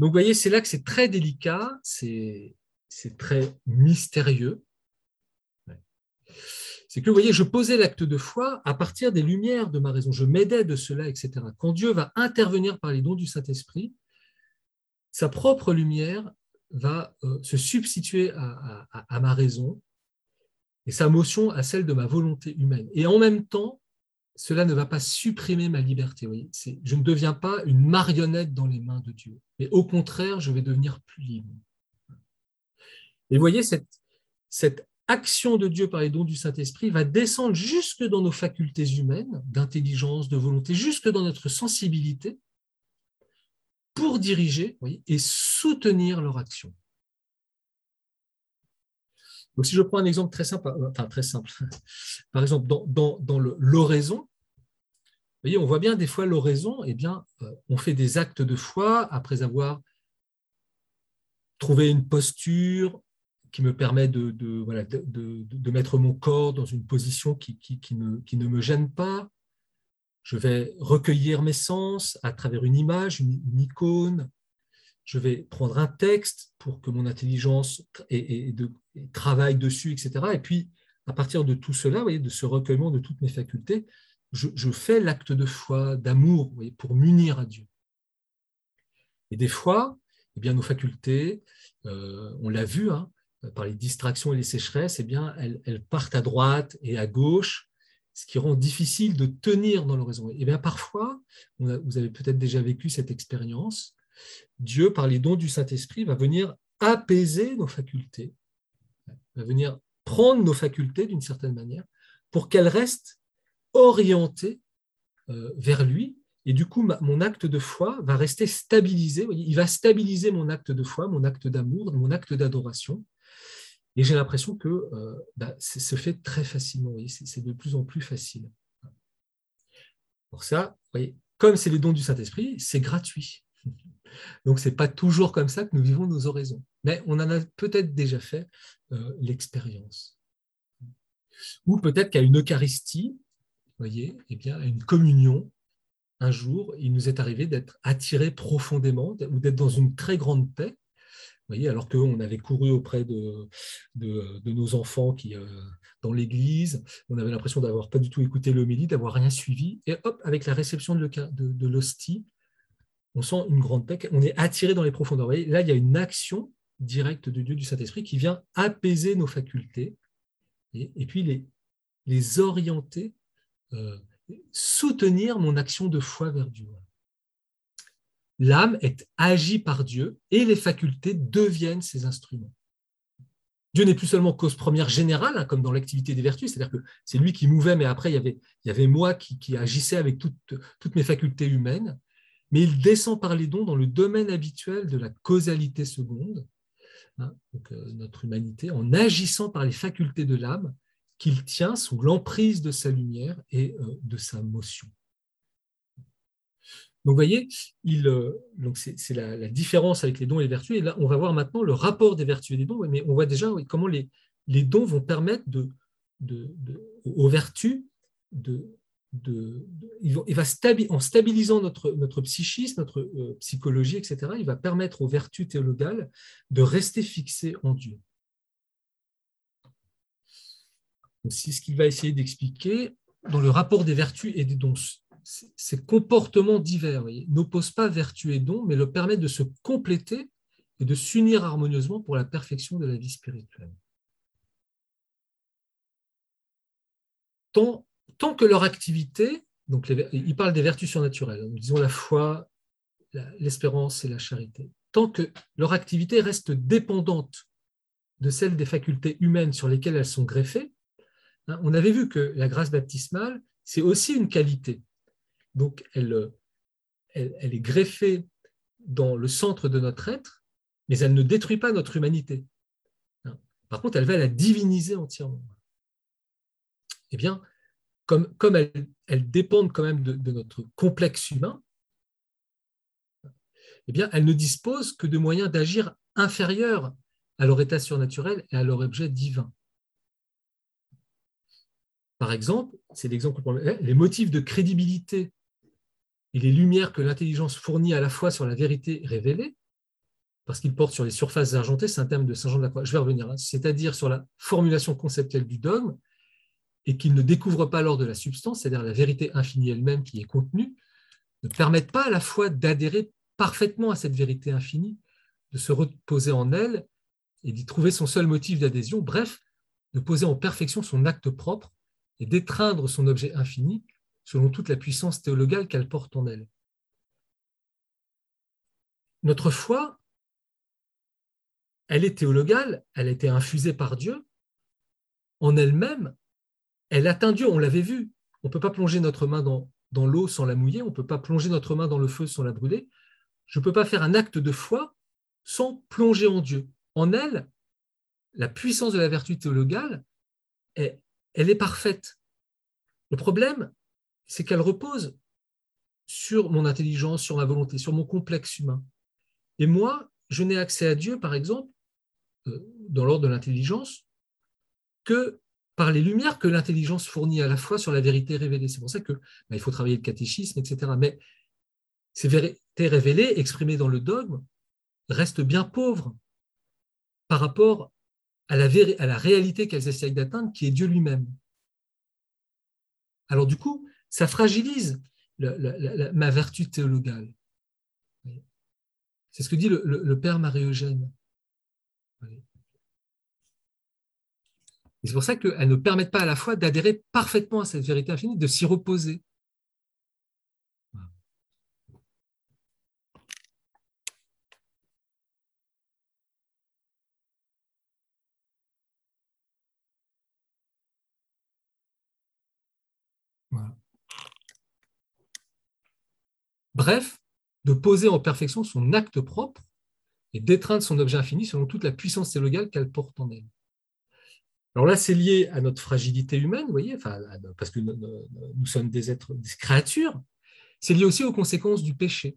Speaker 1: Donc, vous voyez, c'est là que c'est très délicat, c'est très mystérieux. C'est que, vous voyez, je posais l'acte de foi à partir des lumières de ma raison. Je m'aidais de cela, etc. Quand Dieu va intervenir par les dons du Saint-Esprit, sa propre lumière va euh, se substituer à, ma raison et sa motion à celle de ma volonté humaine. Et en même temps, cela ne va pas supprimer ma liberté. je ne deviens pas une marionnette dans les mains de Dieu, mais au contraire, je vais devenir plus libre. Et voyez, cette, cette action de Dieu par les dons du Saint-Esprit va descendre jusque dans nos facultés humaines, d'intelligence, de volonté, jusque dans notre sensibilité, pour diriger et soutenir leur action. Donc, si je prends un exemple très simple, euh, enfin très simple, [laughs] par exemple, dans, l'oraison, voyez, on voit bien des fois l'oraison, eh bien, euh, on fait des actes de foi après avoir trouvé une posture qui me permet de, mettre mon corps dans une position qui, ne, me gêne pas. Je vais recueillir mes sens à travers une image, une icône, je vais prendre un texte pour que mon intelligence travaille dessus, etc. Et puis, à partir de tout cela, de ce recueillement de toutes mes facultés, je, fais l'acte de foi, d'amour, pour m'unir à Dieu. Et des fois, eh bien, nos facultés, euh, on l'a vu, hein, par les distractions et les sécheresses, eh bien, elles, partent à droite et à gauche, ce qui rend difficile de tenir dans l'horizon. Et bien, parfois, vous avez peut-être déjà vécu cette expérience, Dieu, par les dons du Saint-Esprit, va venir apaiser nos facultés, va venir prendre nos facultés d'une certaine manière pour qu'elles restent orientées euh, vers lui. Et du coup, mon acte de foi va rester stabilisé. Il va stabiliser mon acte de foi, mon acte d'amour, mon acte d'adoration. Et j'ai l'impression que euh, bah, ça se fait très facilement. C'est de plus en plus facile. Pour ça, voyez, comme c'est les dons du Saint-Esprit, c'est gratuit. Donc, ce n'est pas toujours comme ça que nous vivons nos oraisons. Mais on en a peut-être déjà fait euh, l'expérience. Ou peut-être qu'à une Eucharistie, voyez, eh bien, à une communion, un jour, il nous est arrivé d'être attirés profondément ou d'être dans une très grande paix voyez, alors qu'on avait couru auprès de, nos enfants qui, euh, dans l'église, on avait l'impression d'avoir pas du tout écouté l'homélie, d'avoir rien suivi, et hop, avec la réception de, l'hostie, on sent une grande paix, on est attiré dans les profondeurs. voyez, là, il y a une action directe de Dieu, du Saint-Esprit, qui vient apaiser nos facultés, et, puis les, les orienter, euh, soutenir mon action de foi vers Dieu l'âme est agie par Dieu et les facultés deviennent ses instruments. Dieu n'est plus seulement cause première générale, hein, comme dans l'activité des vertus, c'est-à-dire que c'est lui qui mouvait, mais après, il y avait, moi qui, agissais avec toutes mes facultés humaines, mais il descend par les dons dans le domaine habituel de la causalité seconde, hein, euh, notre humanité, en agissant par les facultés de l'âme qu'il tient sous l'emprise de sa lumière et euh, de sa motion. Donc, vous voyez, euh, c'est la, différence avec les dons et les vertus. Et là, on va voir maintenant le rapport des vertus et des dons, mais on voit déjà comment les, dons vont permettre de, aux vertus de, va en stabilisant notre, notre psychisme, notre euh, psychologie, etc., il va permettre aux vertus théologales de rester fixées en Dieu. C'est ce qu'il va essayer d'expliquer dans le rapport des vertus et des dons ces comportements divers n'opposent pas vertu et don, mais le permettent de se compléter et de s'unir harmonieusement pour la perfection de la vie spirituelle. Tant, que leur activité, donc il parle des vertus surnaturelles, nous disons la foi, l'espérance et la charité, tant que leur activité reste dépendante de celle des facultés humaines sur lesquelles elles sont greffées, hein, on avait vu que la grâce baptismale, c'est aussi une qualité. Donc, elle, elle, est greffée dans le centre de notre être, mais elle ne détruit pas notre humanité. Hein. Par contre, elle va la diviniser entièrement. Eh bien, comme, elles, elle dépendent quand même de, notre complexe humain, eh bien, elles ne disposent que de moyens d'agir inférieurs à leur état surnaturel et à leur objet divin. Par exemple, c'est l'exemple les motifs de crédibilité et les lumières que l'intelligence fournit à la fois sur la vérité révélée, parce qu'il porte sur les surfaces argentées, c'est un terme de Saint Jean de la Croix, je vais revenir, hein, c'est-à-dire sur la formulation conceptuelle du dogme, et qu'il ne découvre pas lors de la substance, c'est-à-dire la vérité infinie elle-même qui est contenue, ne permettent pas à la fois d'adhérer parfaitement à cette vérité infinie, de se reposer en elle et d'y trouver son seul motif d'adhésion, bref, de poser en perfection son acte propre et d'étreindre son objet infini selon toute la puissance théologale qu'elle porte en elle. Notre foi, elle est théologale, elle a été infusée par Dieu. En elle-même, elle atteint Dieu, on l'avait vu. On ne peut pas plonger notre main dans, dans l'eau sans la mouiller, on ne peut pas plonger notre main dans le feu sans la brûler. Je ne peux pas faire un acte de foi sans plonger en Dieu. En elle, la puissance de la vertu théologale, elle est parfaite. Le problème, c'est qu'elle repose sur mon intelligence, sur ma volonté, sur mon complexe humain. Et moi, je n'ai accès à Dieu, par exemple, euh, dans l'ordre de l'intelligence, que par les lumières que l'intelligence fournit à la fois sur la vérité révélée. C'est pour ça qu'il bah, faut travailler le catéchisme, etc. Mais ces vérités révélées, exprimées dans le dogme, restent bien pauvres par rapport à la, à la réalité qu'elles essayent d'atteindre, qui est Dieu lui-même. Alors du coup, ça fragilise ma vertu théologale. C'est ce que dit le, père Marie-Eugène. C'est pour ça qu'elles ne permettent pas à la fois d'adhérer parfaitement à cette vérité infinie, de s'y reposer. Bref, de poser en perfection son acte propre et d'étreindre son objet infini selon toute la puissance théologale qu'elle porte en elle. Alors là, c'est lié à notre fragilité humaine, parce que nous sommes des êtres, des créatures. C'est lié aussi aux conséquences du péché.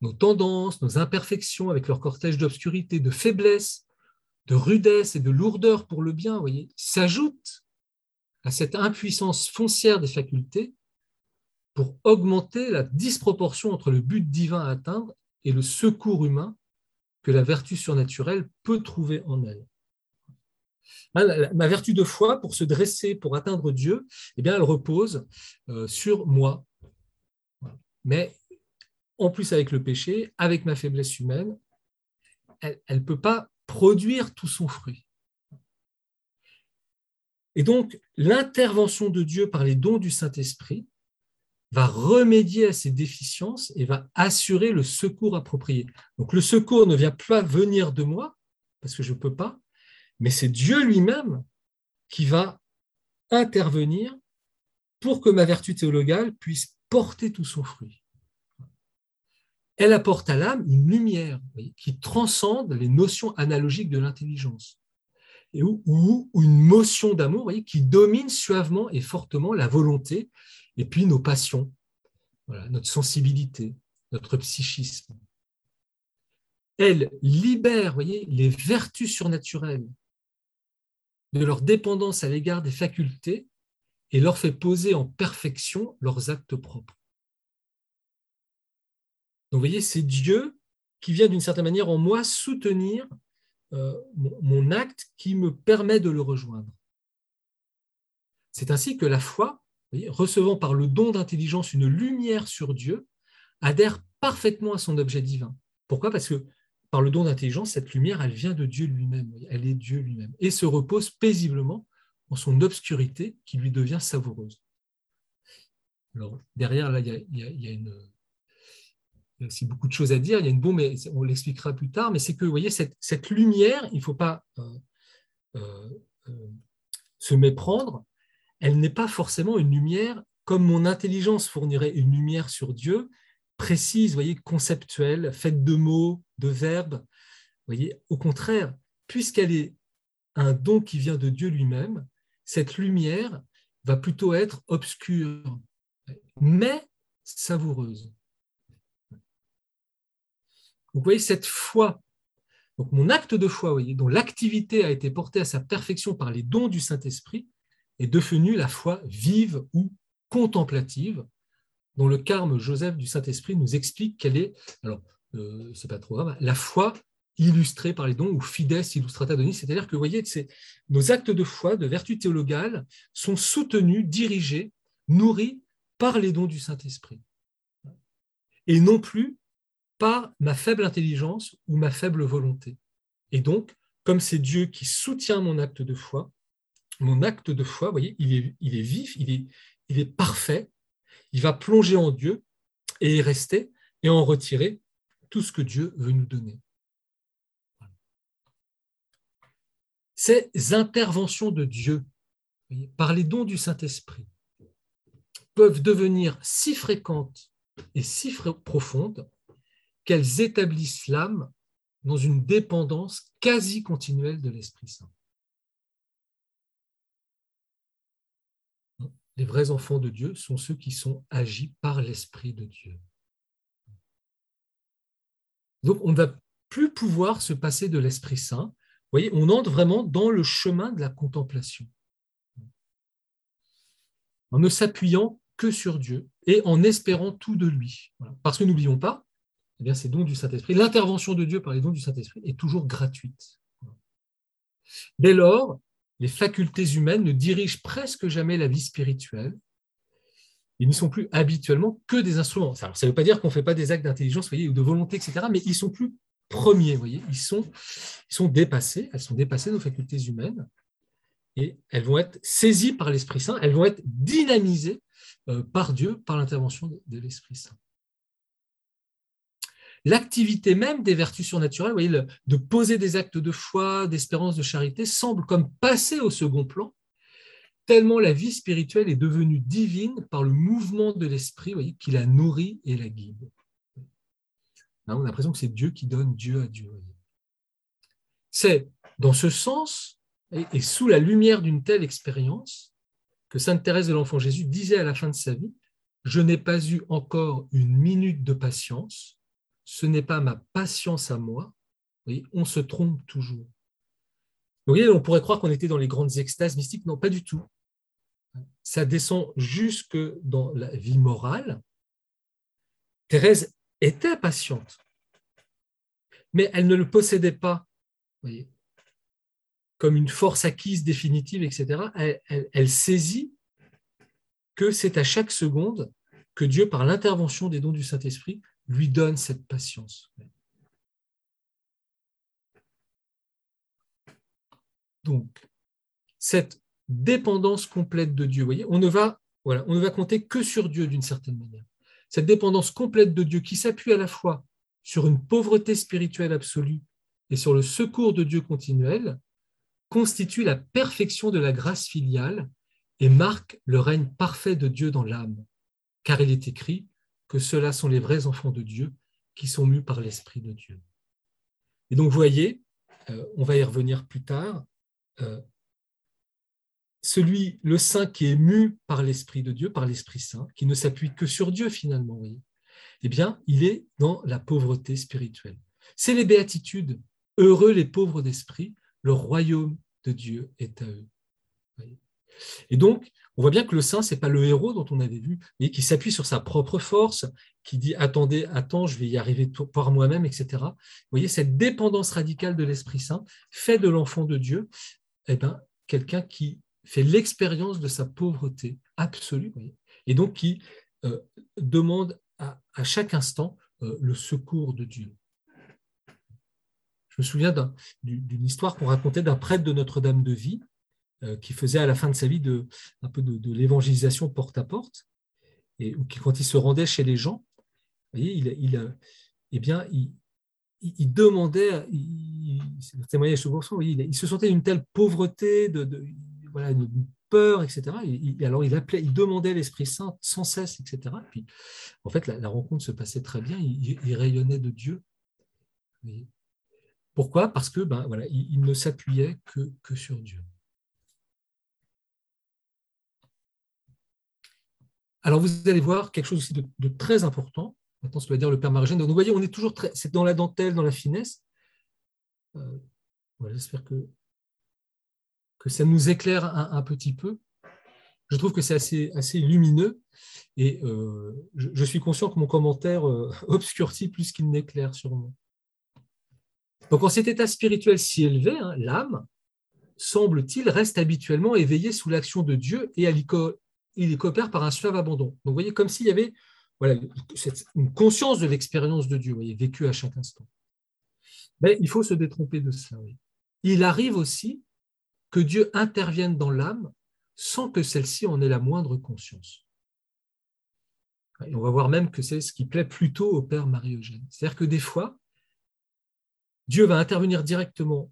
Speaker 1: Nos tendances, nos imperfections avec leur cortège d'obscurité, de faiblesse, de rudesse et de lourdeur pour le bien, s'ajoutent à cette impuissance foncière des facultés pour augmenter la disproportion entre le but divin à atteindre et le secours humain que la vertu surnaturelle peut trouver en elle. Ma vertu de foi, pour se dresser, pour atteindre Dieu, eh bien, elle repose euh, sur moi. Mais en plus avec le péché, avec ma faiblesse humaine, elle ne peut pas produire tout son fruit. Et donc, l'intervention de Dieu par les dons du Saint-Esprit va remédier à ces déficiences et va assurer le secours approprié. Donc, le secours ne vient pas venir de moi, parce que je ne peux pas, mais c'est Dieu lui-même qui va intervenir pour que ma vertu théologale puisse porter tout son fruit. Elle apporte à l'âme une lumière qui transcende les notions analogiques de l'intelligence ou, une motion d'amour qui domine suavement et fortement la volonté et puis nos passions, notre sensibilité, notre psychisme. Elle libère voyez, les vertus surnaturelles de leur dépendance à l'égard des facultés et leur fait poser en perfection leurs actes propres. Donc vous voyez, c'est Dieu qui vient d'une certaine manière en moi soutenir euh, mon acte qui me permet de le rejoindre. C'est ainsi que la foi, recevant par le don d'intelligence une lumière sur Dieu, adhère parfaitement à son objet divin. Pourquoi? Parce que par le don d'intelligence, cette lumière, elle vient de Dieu lui-même, elle est Dieu lui-même, et se repose paisiblement en son obscurité qui lui devient savoureuse. Alors, derrière, là, il y a, une, aussi beaucoup de choses à dire. Il y a une bombe, mais on l'expliquera plus tard. Mais c'est que, voyez, cette, lumière, il ne faut pas euh, euh, euh, se méprendre. Elle n'est pas forcément une lumière comme mon intelligence fournirait une lumière sur Dieu, précise, voyez, conceptuelle, faite de mots, de verbes. Voyez, au contraire, puisqu'elle est un don qui vient de Dieu lui-même, cette lumière va plutôt être obscure, mais savoureuse vous voyez cette foi, donc mon acte de foi, voyez, dont l'activité a été portée à sa perfection par les dons du Saint-Esprit, est devenue la foi vive ou contemplative, dont le carme Joseph du Saint-Esprit nous explique qu'elle est, alors euh, c'est pas trop grave, la foi illustrée par les dons ou fides illustrata doni, c'est-à-dire que vous voyez, nos actes de foi, de vertu théologale, sont soutenus, dirigés, nourris par les dons du Saint-Esprit. Et non plus par ma faible intelligence ou ma faible volonté. Et donc, comme c'est Dieu qui soutient mon acte de foi, mon acte de foi, voyez, il est, vif, il est, il est parfait, il va plonger en Dieu et y rester et en retirer tout ce que Dieu veut nous donner. Ces interventions de Dieu par les dons du Saint-Esprit peuvent devenir si fréquentes et si profondes qu'elles établissent l'âme dans une dépendance quasi continuelle de l'Esprit Saint. Les vrais enfants de Dieu sont ceux qui sont agis par l'Esprit de Dieu. Donc on ne va plus pouvoir se passer de l'Esprit Saint. Vous voyez, on entre vraiment dans le chemin de la contemplation. En ne s'appuyant que sur Dieu et en espérant tout de lui. Parce que n'oublions pas, eh bien, c'est dons du Saint-Esprit. L'intervention de Dieu par les dons du Saint-Esprit est toujours gratuite. Dès lors, les facultés humaines ne dirigent presque jamais la vie spirituelle. Ils ne sont plus habituellement que des instruments. ça ne veut pas dire qu'on ne fait pas des actes d'intelligence voyez, ou de volonté, etc., mais ils sont plus premiers. Voyez. Ils, sont, ils sont dépassés, elles sont dépassées, nos facultés humaines, et elles vont être saisies par l'Esprit Saint, elles vont être dynamisées euh, par Dieu, par l'intervention de l'Esprit Saint l'activité même des vertus surnaturelles, de poser des actes de foi, d'espérance, de charité, semble comme passer au second plan, tellement la vie spirituelle est devenue divine par le mouvement de l'esprit qui la nourrit et la guide. on a l'impression que c'est Dieu qui donne Dieu à Dieu. C'est dans ce sens Et, sous la lumière d'une telle expérience, que Sainte Thérèse de l'Enfant Jésus disait à la fin de sa vie, je n'ai pas eu encore une minute de patience, ce n'est pas ma patience à moi, on se trompe toujours. Vous voyez, on pourrait croire qu'on était dans les grandes extases mystiques, non, pas du tout. Ça descend jusque dans la vie morale. Thérèse était patiente, mais elle ne le possédait pas. Comme une force acquise définitive, etc., elle, saisit que c'est à chaque seconde que Dieu, par l'intervention des dons du Saint-Esprit, lui donne cette patience. Donc, cette dépendance complète de Dieu, voyez, on ne va, on ne va compter que sur Dieu d'une certaine manière. Cette dépendance complète de Dieu qui s'appuie à la fois sur une pauvreté spirituelle absolue et sur le secours de Dieu continuel, constitue la perfection de la grâce filiale et marque le règne parfait de Dieu dans l'âme, car il est écrit que ceux-là sont les vrais enfants de Dieu qui sont mus par l'Esprit de Dieu. Et donc, vous voyez, euh, on va y revenir plus tard, euh, celui, le saint qui est mu par l'Esprit de Dieu, par l'Esprit Saint, qui ne s'appuie que sur Dieu finalement, eh bien, il est dans la pauvreté spirituelle. C'est les béatitudes. Heureux les pauvres d'esprit, le royaume de Dieu est à eux. Et donc, on voit bien que le saint, ce n'est pas le héros dont on avait vu, mais qui s'appuie sur sa propre force, qui dit attendez, attends, je vais y arriver par moi-même, etc. Vous voyez, cette dépendance radicale de l'Esprit Saint fait de l'enfant de Dieu eh ben, quelqu'un qui fait l'expérience de sa pauvreté absolue, et donc qui euh, demande à, chaque instant euh, le secours de Dieu. Je me souviens d'une histoire qu'on racontait d'un prêtre de Notre-Dame de Vie qui faisait à la fin de sa vie de, un peu de, l'évangélisation porte à porte, et qui, quand il se rendait chez les gens, voyez, il, il, euh, eh bien, il, il demandait, il, témoignage il, il, se sentait une telle pauvreté, de, de voilà, une peur, etc. Et, alors il appelait, il demandait l'Esprit Saint sans cesse, etc. Et puis, en fait, la, rencontre se passait très bien. Il, rayonnait de Dieu. Pourquoi? Parce que ben, voilà, il, ne s'appuyait que, que sur Dieu. Alors vous allez voir quelque chose aussi de, très important. Maintenant, ce que va dire le Père Marigène. Donc, vous voyez, on est toujours très, c'est dans la dentelle, dans la finesse. Euh, j'espère que, ça nous éclaire un, petit peu. Je trouve que c'est assez, lumineux et euh, je, suis conscient que mon commentaire euh, [laughs] obscurcit plus qu'il n'éclaire sûrement. Donc en cet état spirituel si élevé, hein, l'âme, semble-t-il, reste habituellement éveillée sous l'action de Dieu et il coopère par un suave abandon. Donc vous voyez, comme s'il y avait voilà, une conscience de l'expérience de Dieu, vécue à chaque instant. Mais il faut se détromper de cela. Il arrive aussi que Dieu intervienne dans l'âme sans que celle-ci en ait la moindre conscience. On va voir même que c'est ce qui plaît plutôt au Père Marie-Eugène. C'est-à-dire que des fois, Dieu va intervenir directement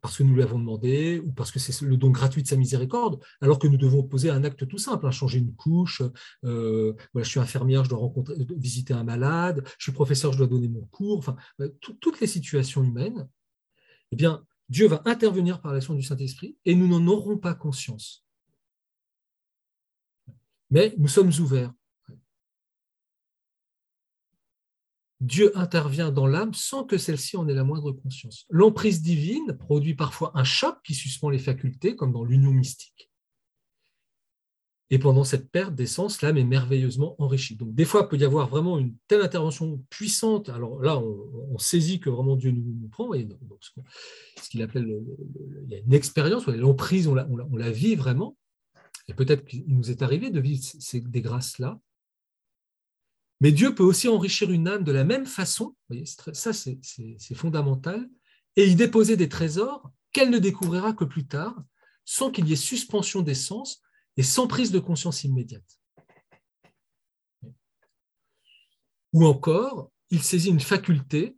Speaker 1: parce que nous l'avons demandé ou parce que c'est le don gratuit de sa miséricorde, alors que nous devons poser un acte tout simple, hein, changer une couche, euh, voilà, je suis infirmière, je dois rencontrer, visiter un malade, je suis professeur, je dois donner mon cours, enfin, euh, toutes les situations humaines, eh bien, Dieu va intervenir par l'action du Saint-Esprit et nous n'en aurons pas conscience. Mais nous sommes ouverts. Dieu intervient dans l'âme sans que celle-ci en ait la moindre conscience. L'emprise divine produit parfois un choc qui suspend les facultés, comme dans l'union mystique. Et pendant cette perte d'essence, l'âme est merveilleusement enrichie. Donc des fois, il peut y avoir vraiment une telle intervention puissante. Alors là, on, saisit que vraiment Dieu nous, prend. Et ce qu'il appelle, une expérience, l'emprise, on la, on, la, vit vraiment. Et peut-être qu'il nous est arrivé de vivre ces, des grâces-là. Mais Dieu peut aussi enrichir une âme de la même façon, ça c'est fondamental, et y déposer des trésors qu'elle ne découvrira que plus tard, sans qu'il y ait suspension des sens et sans prise de conscience immédiate. Ou encore, il saisit une faculté,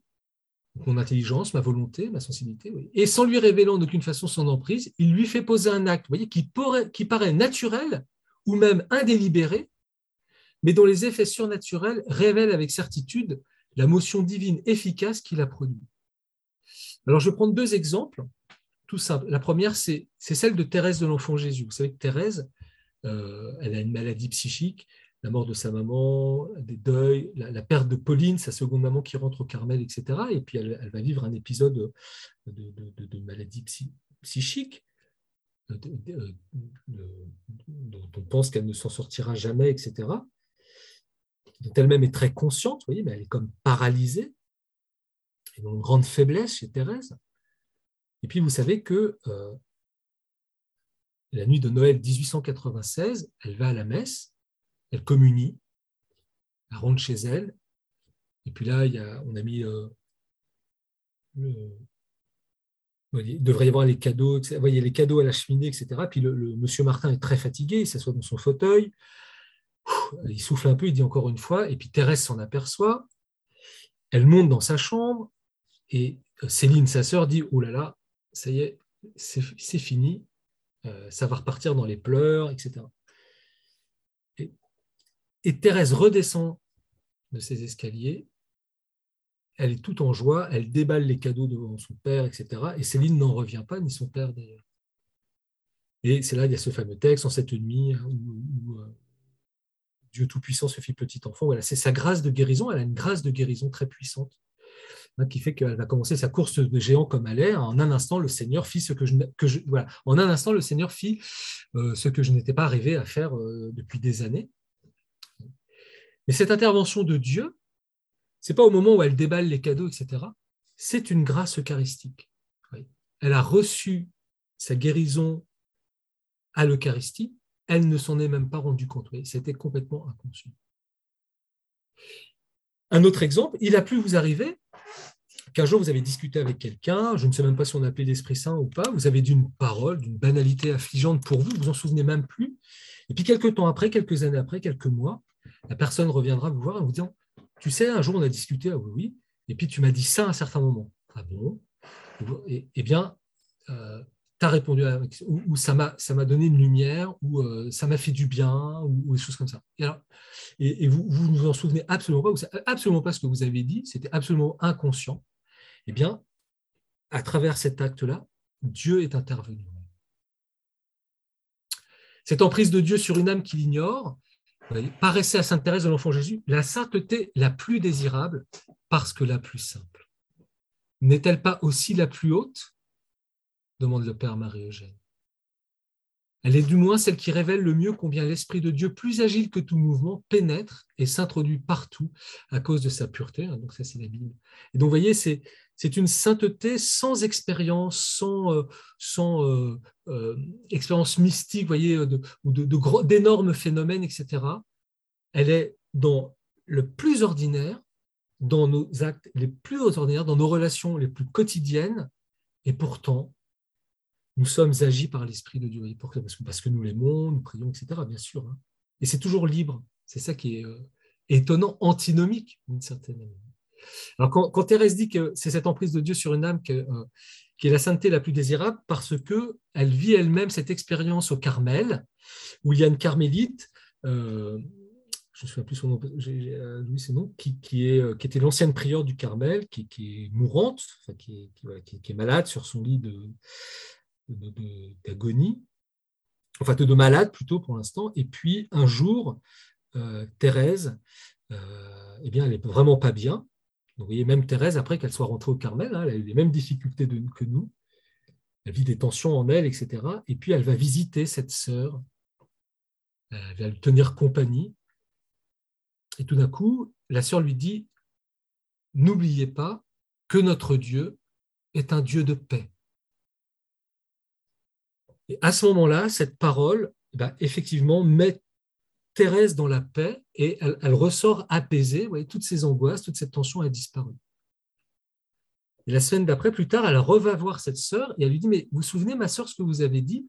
Speaker 1: mon intelligence, ma volonté, ma sensibilité, et sans lui révélant d'aucune façon son emprise, il lui fait poser un acte voyez, qui, qui paraît naturel ou même indélibéré, mais dont les effets surnaturels révèlent avec certitude la motion divine efficace qu'il a produite. Alors, je vais prendre deux exemples. tout simple. La première, c'est celle de Thérèse de l'Enfant Jésus. Vous savez que Thérèse, euh, elle a une maladie psychique, la mort de sa maman, des deuils, la, perte de Pauline, sa seconde maman qui rentre au Carmel, etc. Et puis elle, va vivre un épisode de, maladie psychique dont on pense qu'elle ne s'en sortira jamais, etc. Dont elle-même est très consciente, voyez, mais elle est comme paralysée. Et une grande faiblesse chez Thérèse. Et puis vous savez que euh, la nuit de Noël 1896, elle va à la messe, elle communie, elle rentre chez elle, et puis là, il y a, on a mis euh, il devrait y avoir les cadeaux, les cadeaux à la cheminée, etc. Puis le, monsieur Martin est très fatigué, il s'assoit dans son fauteuil, il souffle un peu, il dit encore une fois, et puis Thérèse s'en aperçoit, elle monte dans sa chambre, et euh, Céline, sa sœur, dit Oh là là, ça y est, c'est fini, euh, ça va repartir dans les pleurs, etc. Et, Thérèse redescend de ses escaliers, elle est toute en joie, elle déballe les cadeaux devant son père, etc. Et Céline n'en revient pas, ni son père d'ailleurs. Et c'est là, il y a ce fameux texte, en cette nuit, hein, où, euh, Dieu Tout-Puissant se fit petit enfant. Voilà, c'est sa grâce de guérison, elle a une grâce de guérison très puissante, hein, qui fait qu'elle va commencer sa course de géant comme elle est. En un instant, le Seigneur fit ce que je, n'étais pas arrivé à faire euh, depuis des années. Mais cette intervention de Dieu, c'est pas au moment où elle déballe les cadeaux, etc. C'est une grâce eucharistique. Elle a reçu sa guérison à l'Eucharistie, elle ne s'en est même pas rendue compte. C'était complètement inconscient. Un autre exemple, il a pu vous arriver qu'un jour vous avez discuté avec quelqu'un, je ne sais même pas si on appelait l'Esprit Saint ou pas, vous avez dit une parole, d'une banalité affligeante pour vous, vous vous en souvenez même plus, et puis quelques temps après, quelques années après, quelques mois, la personne reviendra vous voir en vous disant tu sais, un jour, on a discuté, ah oui, oui, et puis tu m'as dit ça à un certain moment. Ah bon? Eh bien, euh, tu as répondu, à, ou, ça m'a donné une lumière, ou euh, ça m'a fait du bien, ou, des choses comme ça. Et, vous ne vous en souvenez absolument pas, vous savez absolument pas ce que vous avez dit, c'était absolument inconscient. Eh bien, à travers cet acte-là, Dieu est intervenu. Cette emprise de Dieu sur une âme qui l'ignore, paraissait à Sainte Thérèse de l'Enfant Jésus la sainteté la plus désirable parce que la plus simple. N'est-elle pas aussi la plus haute? Demande le Père Marie-Eugène. Elle est du moins celle qui révèle le mieux combien l'Esprit de Dieu, plus agile que tout mouvement, pénètre et s'introduit partout à cause de sa pureté. Hein, donc ça, c'est la Bible. Et donc, vous voyez, c'est, une sainteté sans expérience, sans, euh, sans euh, euh, expérience mystique, voyez, de, ou de, d'énormes phénomènes, etc. Elle est dans le plus ordinaire, dans nos actes les plus ordinaires, dans nos relations les plus quotidiennes, et pourtant, nous sommes agis par l'Esprit de Dieu. Pourquoi parce que, nous l'aimons, nous prions, etc., bien sûr. Hein. Et c'est toujours libre. C'est ça qui est étonnant, antinomique, d'une certaine manière. Alors quand, Thérèse dit que c'est cette emprise de Dieu sur une âme euh, qui est la sainteté la plus désirable, parce que elle vit elle-même cette expérience au Carmel, où il y a une carmélite, euh, je ne sais plus son nom, euh, Louis c'est qui, était l'ancienne prieure du Carmel, qui, est mourante, qui, est, malade sur son lit d'agonie, enfin de, malade plutôt pour l'instant, et puis un jour, Thérèse, eh bien, elle n'est vraiment pas bien, vous voyez, même Thérèse, après qu'elle soit rentrée au Carmel, hein, elle a eu les mêmes difficultés que nous. Elle vit des tensions en elle, etc. Et puis elle va visiter cette sœur. Elle va lui tenir compagnie. Et tout d'un coup, la sœur lui dit N'oubliez pas que notre Dieu est un Dieu de paix. Et à ce moment-là, cette parole, eh ben, effectivement, met Thérèse dans la paix et elle, ressort apaisée. Vous toutes ces angoisses, toute cette tension a disparu. Et la semaine d'après, plus tard, elle reva voir cette sœur et elle lui dit Mais vous vous souvenez, ma sœur, ce que vous avez dit?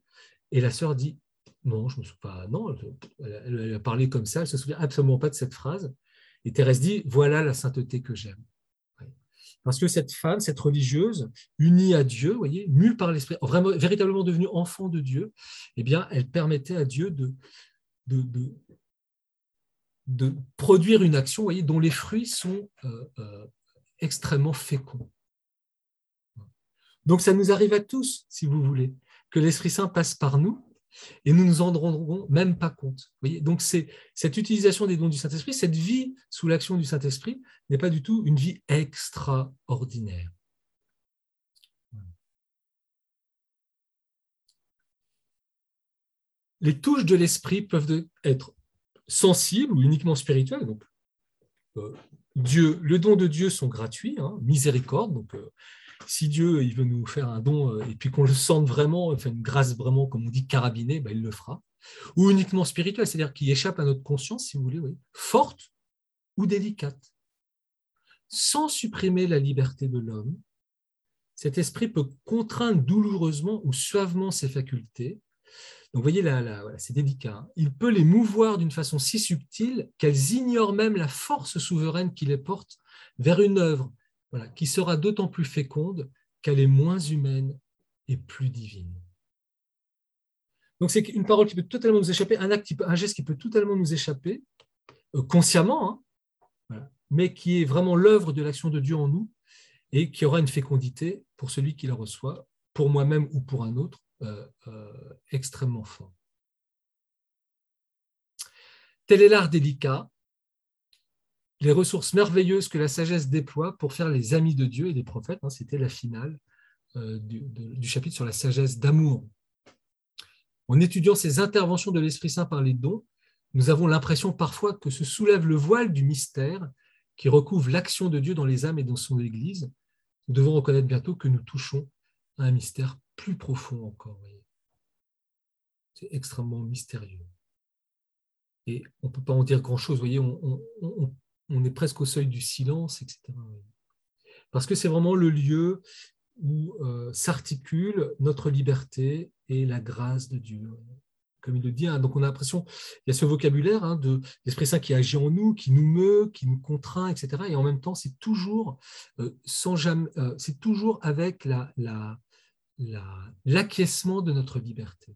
Speaker 1: Et la sœur dit Non, je ne me souviens pas. Non, elle, a parlé comme ça, elle ne se souvient absolument pas de cette phrase. Et Thérèse dit Voilà la sainteté que j'aime. Parce que cette femme, cette religieuse, unie à Dieu, voyez, mue par l'Esprit, vraiment, véritablement devenue enfant de Dieu, eh bien, elle permettait à Dieu de, produire une action dont les fruits sont euh, euh, extrêmement féconds. Donc ça nous arrive à tous, si vous voulez, que l'Esprit Saint passe par nous et nous nous en rendrons même pas compte. Donc c'est cette utilisation des dons du Saint-Esprit, cette vie sous l'action du Saint-Esprit n'est pas du tout une vie extraordinaire. Les touches de l'esprit peuvent être sensibles ou uniquement spirituelles. Donc, euh, Dieu, le don de Dieu sont gratuits, hein, miséricorde. Donc, euh, si Dieu il veut nous faire un don euh, et puis qu'on le sente vraiment, enfin une grâce vraiment, comme on dit, carabinée, ben, il le fera. Ou uniquement spirituel, c'est-à-dire qui échappe à notre conscience, si vous voulez, forte ou délicate. Sans supprimer la liberté de l'homme, cet esprit peut contraindre douloureusement ou suavement ses facultés. Donc, vous voyez, là, c'est délicat. Hein. Il peut les mouvoir d'une façon si subtile qu'elles ignorent même la force souveraine qui les porte vers une œuvre qui sera d'autant plus féconde qu'elle est moins humaine et plus divine. Donc c'est une parole qui peut totalement nous échapper, un, acte, geste qui peut totalement nous échapper, euh, consciemment, hein, mais qui est vraiment l'œuvre de l'action de Dieu en nous et qui aura une fécondité pour celui qui la reçoit, pour moi-même ou pour un autre, euh, euh, extrêmement fort. Tel est l'art délicat les ressources merveilleuses que la sagesse déploie pour faire les amis de Dieu et des prophètes. Hein, c'était la finale euh, du, chapitre sur la sagesse d'amour. En étudiant ces interventions de l'Esprit Saint par les dons, nous avons l'impression parfois que se soulève le voile du mystère qui recouvre l'action de Dieu dans les âmes et dans son Église. Nous devons reconnaître bientôt que nous touchons à un mystère plus profond encore. C'est extrêmement mystérieux. Et on ne peut pas en dire grand-chose. Voyez, on, est presque au seuil du silence, etc. Parce que c'est vraiment le lieu où euh, s'articule notre liberté et la grâce de Dieu. Comme il le dit, hein. donc on a l'impression, il y a ce vocabulaire hein, de l'Esprit Saint qui agit en nous, qui nous meut, qui nous contraint, etc. Et en même temps, c'est toujours, euh, euh, c'est toujours avec la, l'acquiescement de notre liberté.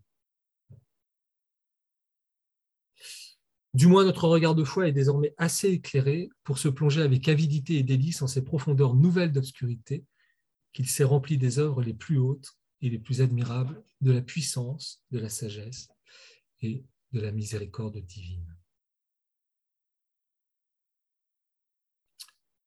Speaker 1: Du moins, notre regard de foi est désormais assez éclairé pour se plonger avec avidité et délice en ces profondeurs nouvelles d'obscurité qu'il s'est rempli des œuvres les plus hautes et les plus admirables de la puissance, de la sagesse et de la miséricorde divine.